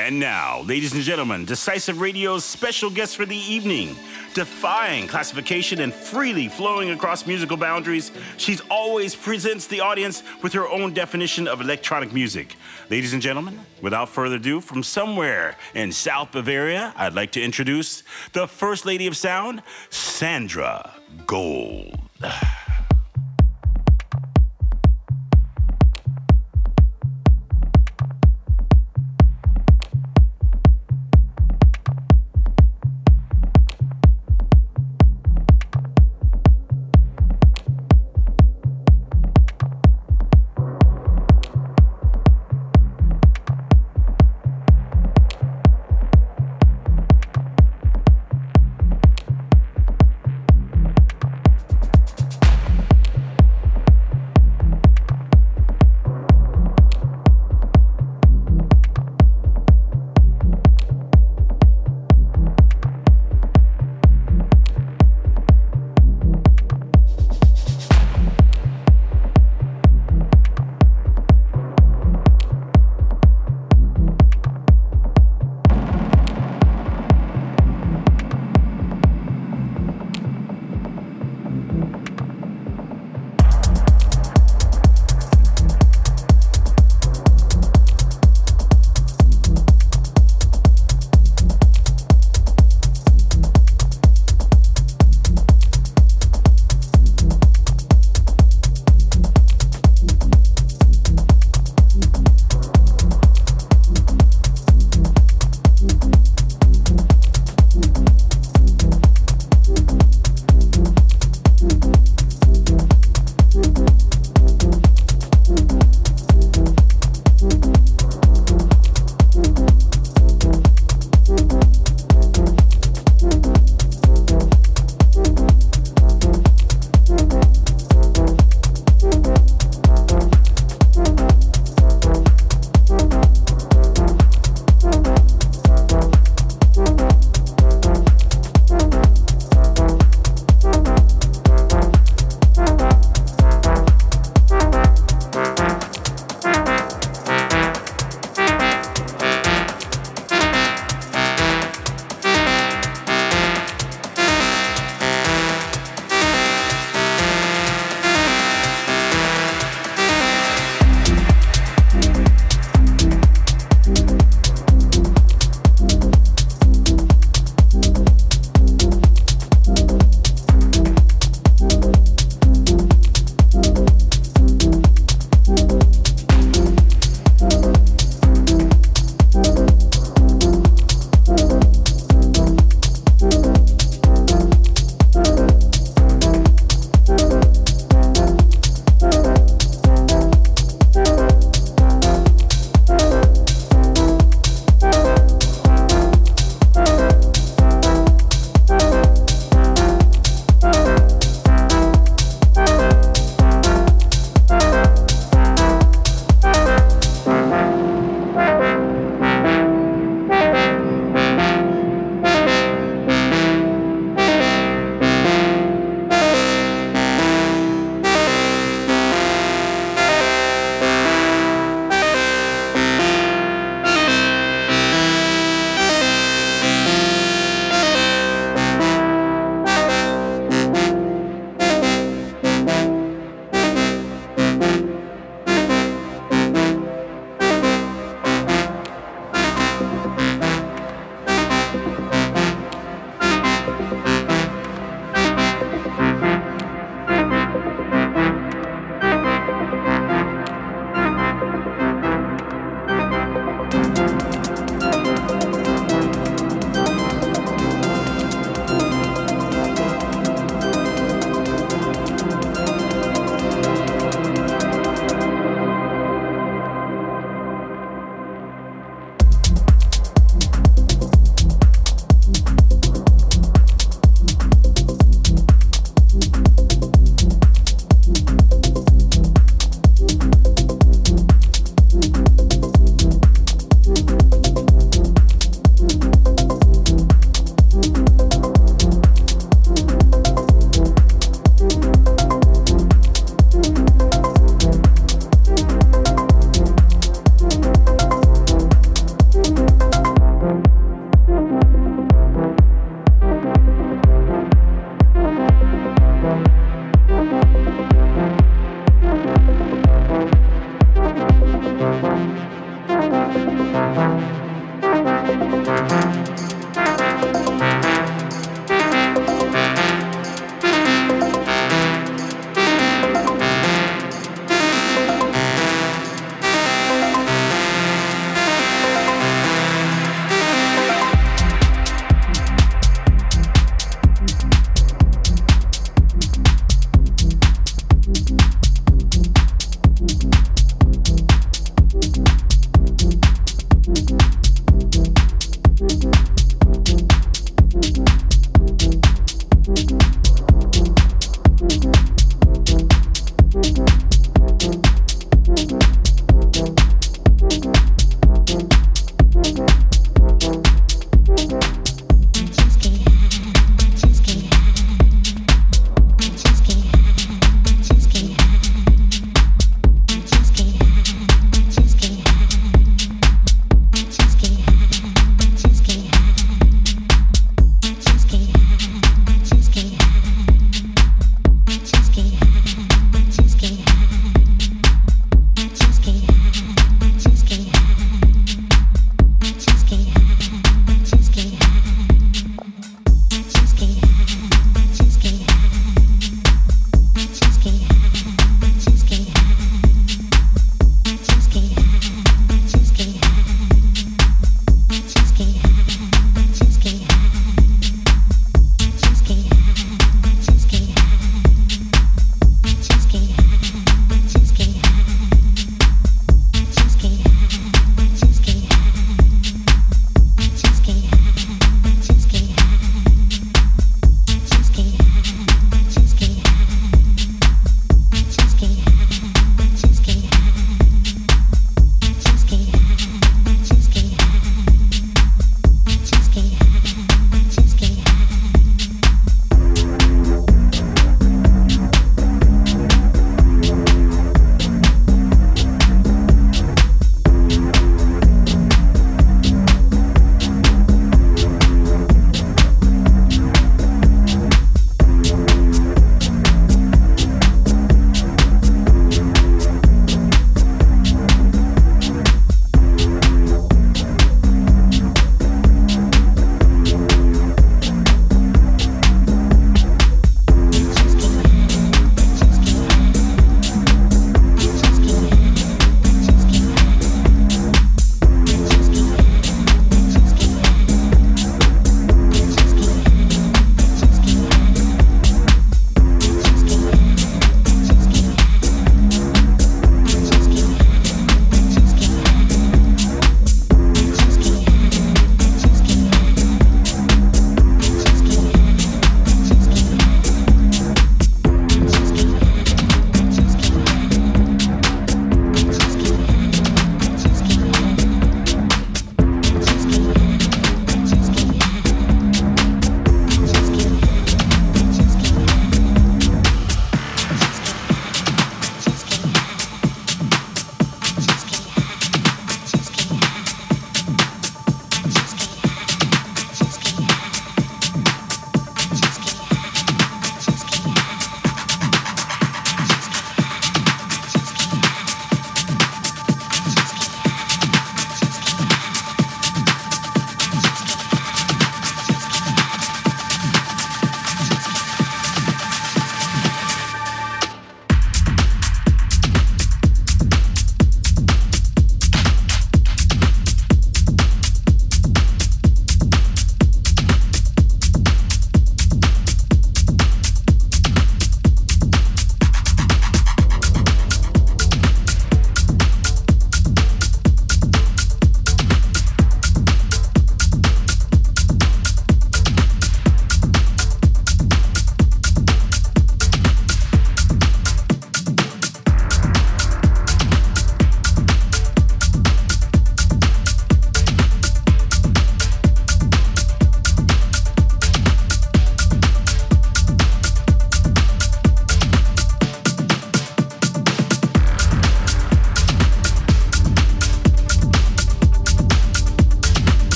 And now, ladies and gentlemen, Decisive Radio's special guest for the evening. Defying classification and freely flowing across musical boundaries, she's always presents the audience with her own definition of electronic music. Ladies and gentlemen, without further ado, from somewhere in South Bavaria, I'd like to introduce the First Lady of Sound, Sandra Gold.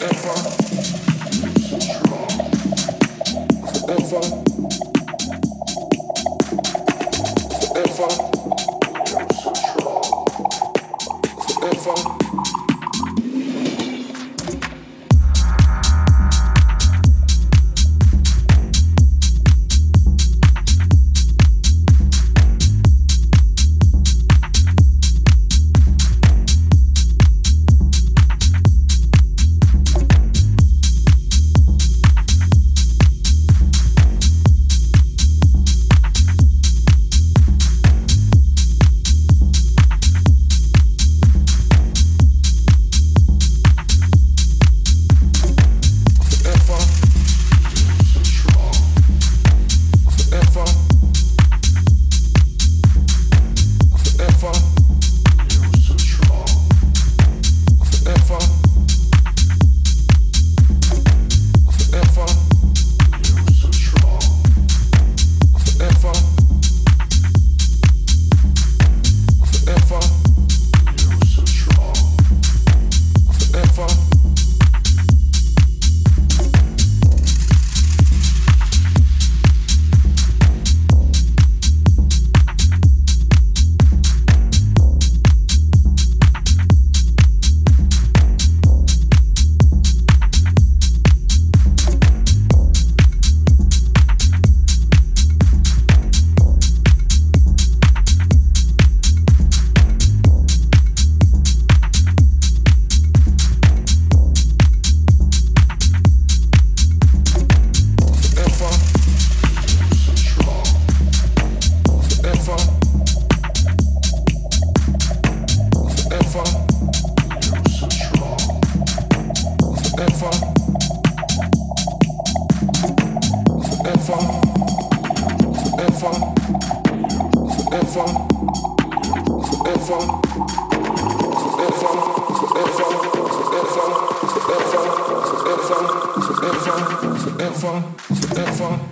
forever, forever, forever. forever, forever, forever, forever, forever.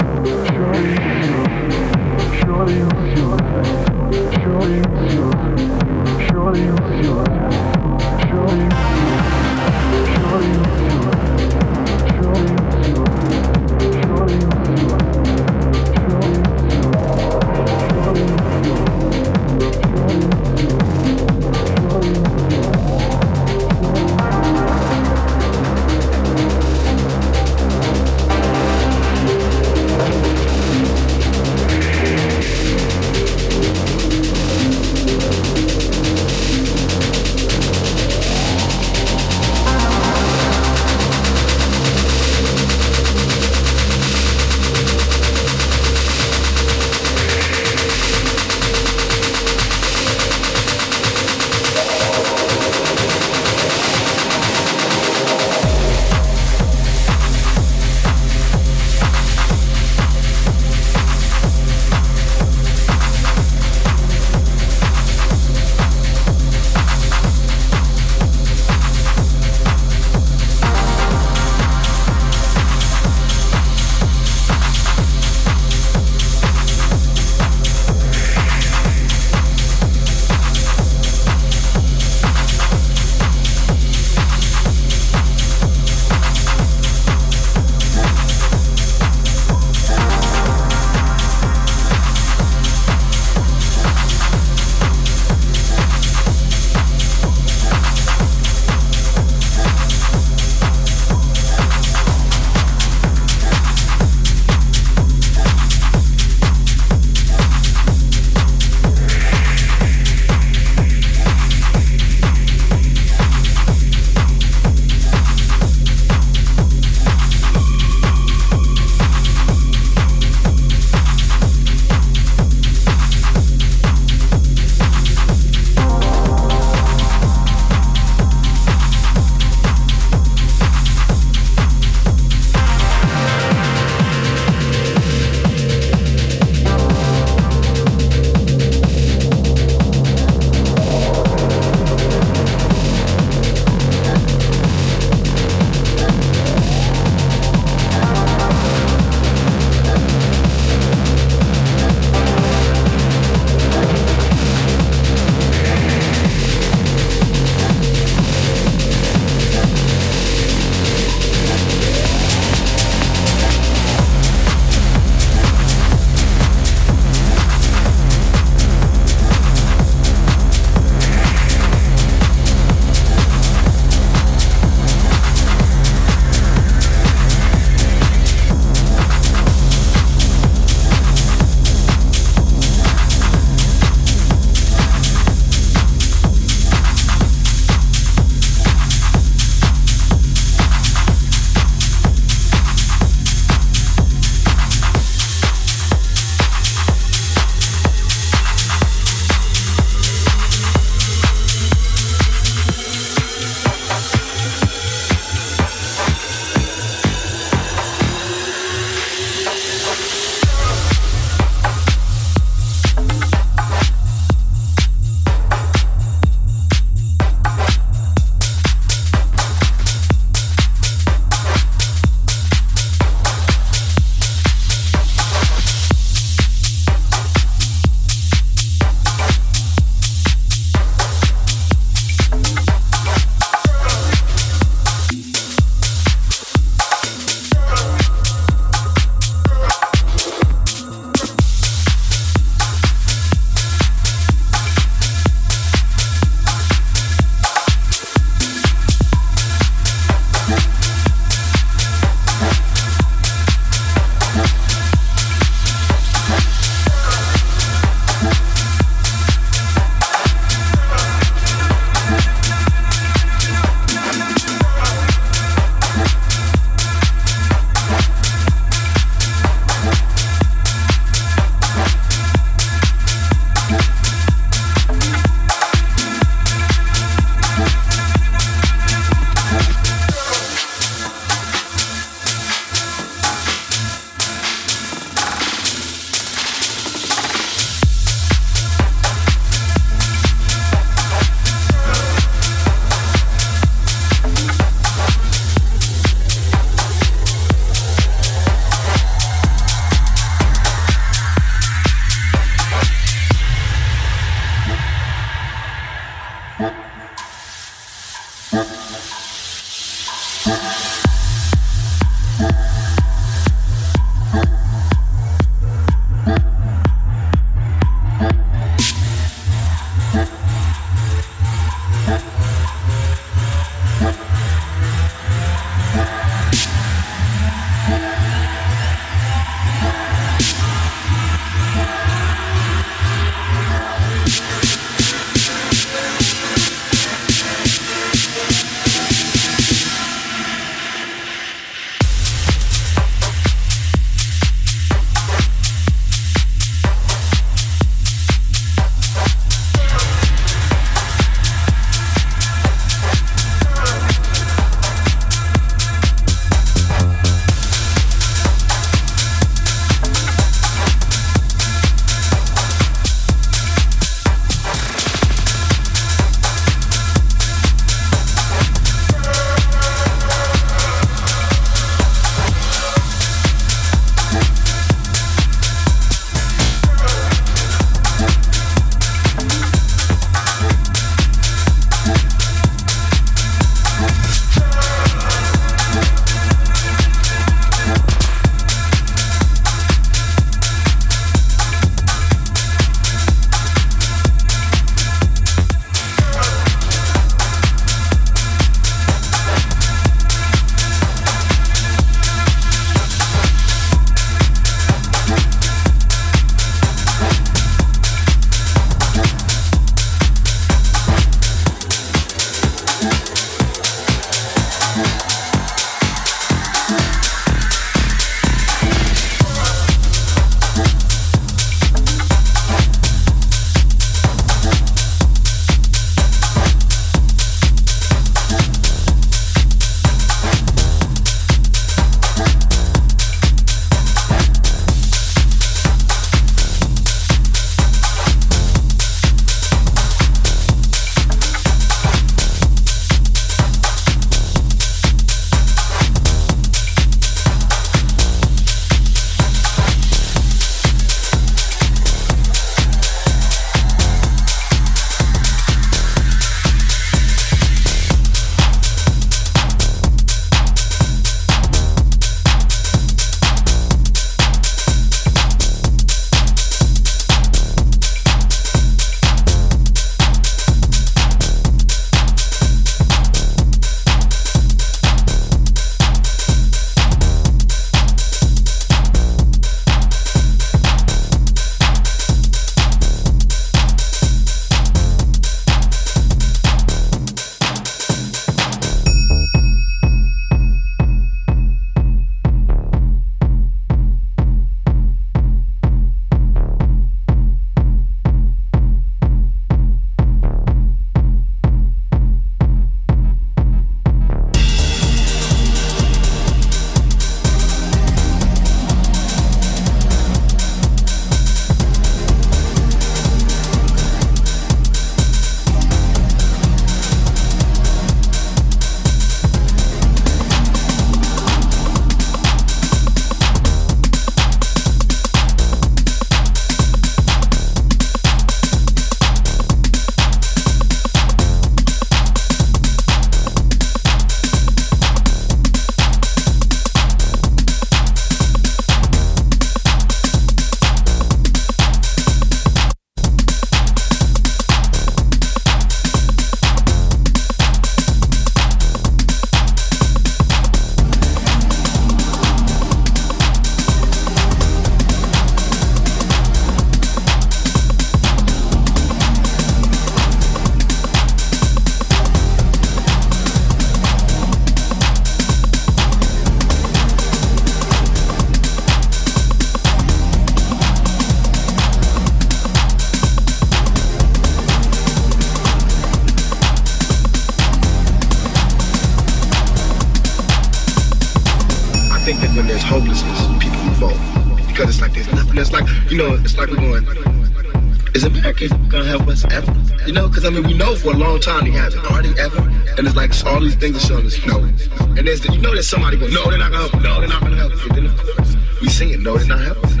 No, they're not helping.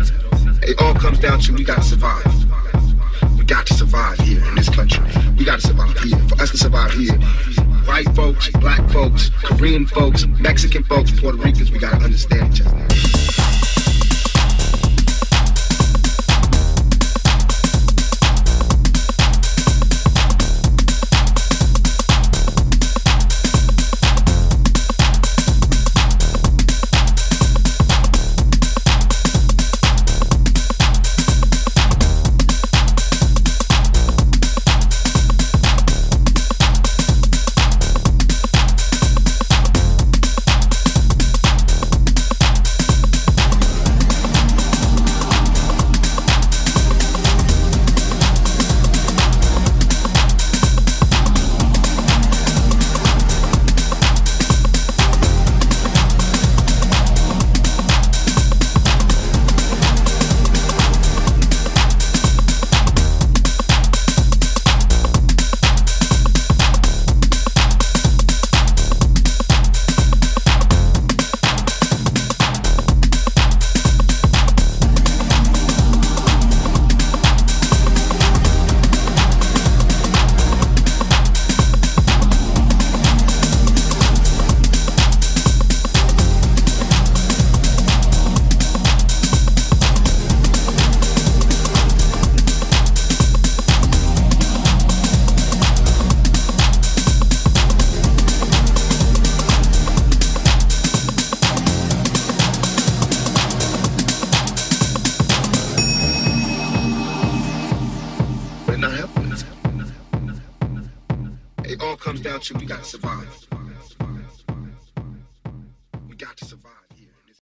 It all comes down to we gotta survive. We got to survive here in this country. We gotta survive here. For us to survive here, white folks, black folks, Korean folks, Mexican folks, Puerto Ricans, we gotta understand each other.